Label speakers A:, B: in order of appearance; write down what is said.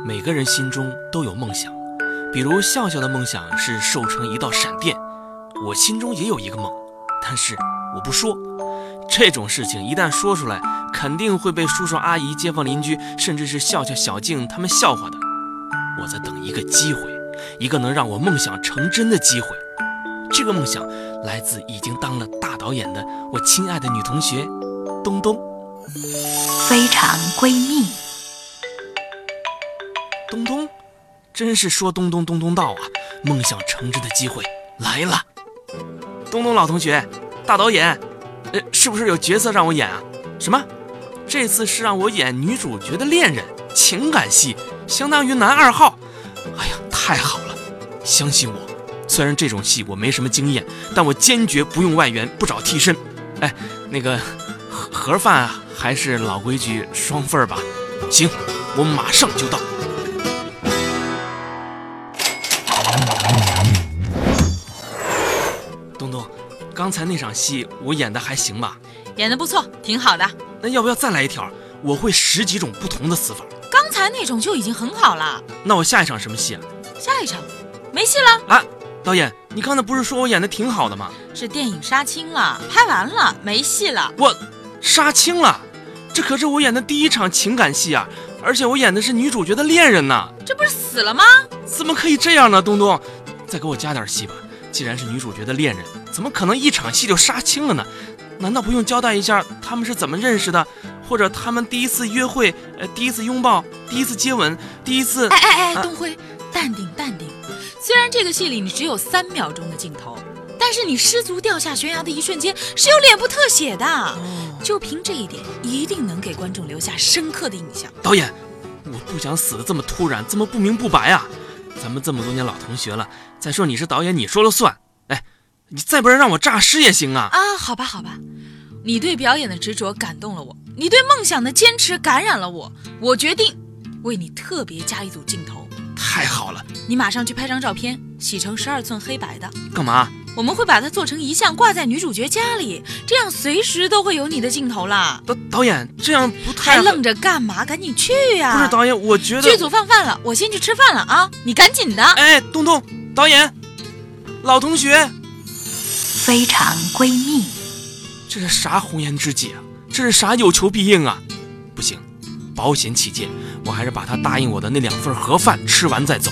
A: 每个人心中都有梦想，比如笑笑的梦想是瘦成一道闪电，我心中也有一个梦，但是我不说。这种事情一旦说出来，肯定会被叔叔阿姨、街坊邻居，甚至是笑笑、小静他们笑话的。我在等一个机会，一个能让我梦想成真的机会。这个梦想来自已经当了大导演的我亲爱的女同学东东。
B: 非常闺蜜，
A: 东东，真是说东东东东到啊！梦想成真的机会来了。东东老同学，大导演，呃，是不是有角色让我演啊？什么？这次是让我演女主角的恋人，情感戏，相当于男二号。哎呀，太好了！相信我，虽然这种戏我没什么经验，但我坚决不用外援，不找替身。哎，那个盒盒饭还是老规矩，双份儿吧。行，我马上就到。东东，刚才那场戏我演的还行吧？
C: 演的不错，挺好的。
A: 那要不要再来一条？我会十几种不同的死法。
C: 刚才那种就已经很好了。
A: 那我下一场什么戏啊？
C: 下一场没戏了
A: 啊！导演，你刚才不是说我演的挺好的吗？
C: 是电影杀青了，拍完了，没戏了。
A: 我杀青了？这可是我演的第一场情感戏啊！而且我演的是女主角的恋人呢。
C: 这不是死了吗？
A: 怎么可以这样呢？东东，再给我加点戏吧。既然是女主角的恋人，怎么可能一场戏就杀青了呢？难道不用交代一下他们是怎么认识的，或者他们第一次约会、呃，第一次拥抱、第一次接吻、第一次……
C: 哎哎哎，东辉，淡定淡定。虽然这个戏里你只有三秒钟的镜头，但是你失足掉下悬崖的一瞬间是有脸部特写的，就凭这一点，一定能给观众留下深刻的印象。
A: 导演，我不想死的这么突然，这么不明不白啊！咱们这么多年老同学了，再说你是导演，你说了算。哎，你再不然让我诈尸也行啊！
C: 啊，好吧好吧，你对表演的执着感动了我，你对梦想的坚持感染了我，我决定为你特别加一组镜头。
A: 太好了，
C: 你马上去拍张照片，洗成十二寸黑白的。
A: 干嘛？
C: 我们会把它做成遗像，挂在女主角家里，这样随时都会有你的镜头啦。
A: 导导演，这样不太……
C: 还愣着干嘛？赶紧去呀！
A: 不是导演，我觉得
C: 剧组放饭了，我先去吃饭了啊！你赶紧的。
A: 哎，东东，导演，老同学，
B: 非常闺蜜，
A: 这是啥红颜知己啊？这是啥有求必应啊？不行，保险起见，我还是把他答应我的那两份盒饭吃完再走。